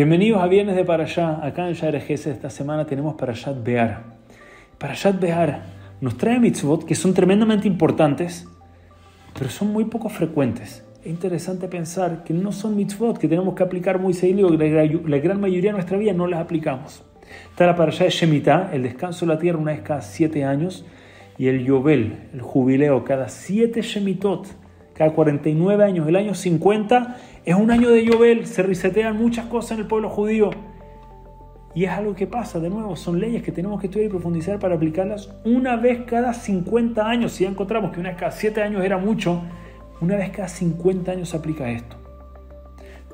Bienvenidos a Viernes de Parashá. Acá en Sharejes esta semana tenemos Parashat Bear. Parashat Bear nos trae mitzvot que son tremendamente importantes, pero son muy poco frecuentes. Es interesante pensar que no son mitzvot que tenemos que aplicar muy seguido, la gran mayoría de nuestra vida no las aplicamos. Está la Parashá de Shemitah, el descanso de la tierra una vez cada siete años, y el Yobel, el jubileo, cada siete Shemitot, cada 49 años. El año 50 es un año de Yobel, se resetean muchas cosas en el pueblo judío. Y es algo que pasa, de nuevo, son leyes que tenemos que estudiar y profundizar para aplicarlas una vez cada 50 años. Si ya encontramos que una vez cada 7 años era mucho, una vez cada 50 años se aplica esto.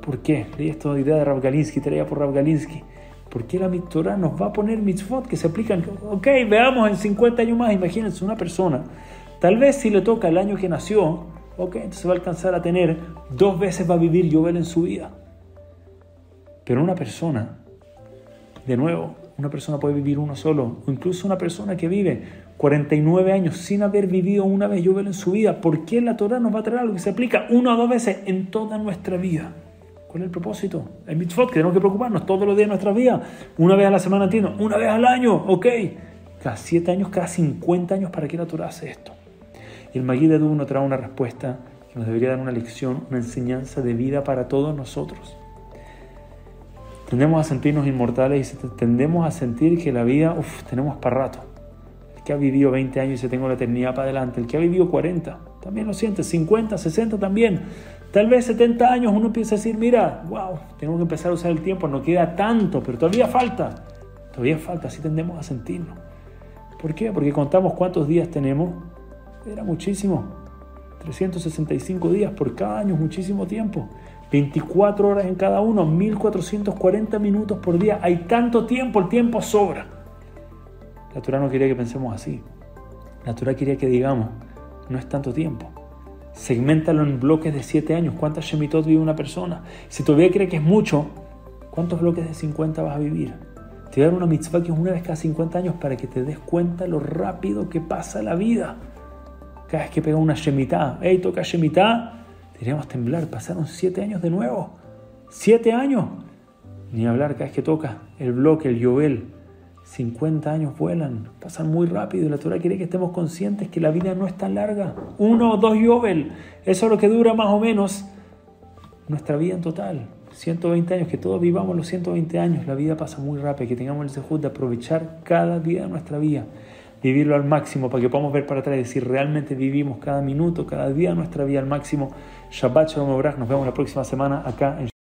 ¿Por qué? Leí esta idea de Rav Galinsky, traída por Rav Galinsky. ¿Por qué la Torah nos va a poner mitzvot que se aplican? Ok, veamos en 50 años más, imagínense una persona. Tal vez si le toca el año que nació, ok, entonces va a alcanzar a tener, dos veces va a vivir Yobel en su vida. Pero una persona, de nuevo, una persona puede vivir uno solo, o incluso una persona que vive 49 años sin haber vivido una vez Yobel en su vida. ¿Por qué la Torah nos va a traer algo que se aplica una o dos veces en toda nuestra vida? ¿Cuál es el propósito? El mitzvot, que tenemos que preocuparnos todos los días de nuestra vida. Una vez a la semana, entiendo. Una vez al año, ok. Cada 7 años, cada 50 años, ¿para qué la Torah hace esto? El Magid de nos trae una respuesta que nos debería dar una lección, una enseñanza de vida para todos nosotros. Tendemos a sentirnos inmortales y tendemos a sentir que la vida, uff, tenemos para rato. El que ha vivido 20 años y se tengo la eternidad para adelante. El que ha vivido 40, también lo siente. 50, 60 también. Tal vez 70 años uno empieza a decir, mira, wow, tengo que empezar a usar el tiempo, no queda tanto, pero todavía falta. Todavía falta, así tendemos a sentirnos. ¿Por qué? Porque contamos cuántos días tenemos. Era muchísimo. 365 días por cada año, muchísimo tiempo. 24 horas en cada uno, 1440 minutos por día. Hay tanto tiempo, el tiempo sobra. La Torah no quería que pensemos así. La Torah quería que digamos, no es tanto tiempo. Segmentalo en bloques de 7 años. ¿Cuántas Shemitot vive una persona? Si todavía cree que es mucho, ¿cuántos bloques de 50 vas a vivir? Te voy a dar una mitzvah que es una vez cada 50 años para que te des cuenta lo rápido que pasa la vida. Cada vez que pega una Shemitah, hey, toca Shemitah, deberíamos temblar. Pasaron 7 años de nuevo. 7 años. Ni hablar cada vez que toca el bloque, el Yobel. 50 años vuelan, pasan muy rápido y la Torah quiere que estemos conscientes que la vida no es tan larga. Uno o dos Yobel, eso es lo que dura más o menos nuestra vida en total. 120 años, que todos vivamos los 120 años, la vida pasa muy rápido, que tengamos el sejud de aprovechar cada día de nuestra vida, vivirlo al máximo para que podamos ver para atrás y decir realmente vivimos cada minuto, cada día nuestra vida al máximo. Shabbat Shalom nos vemos la próxima semana acá en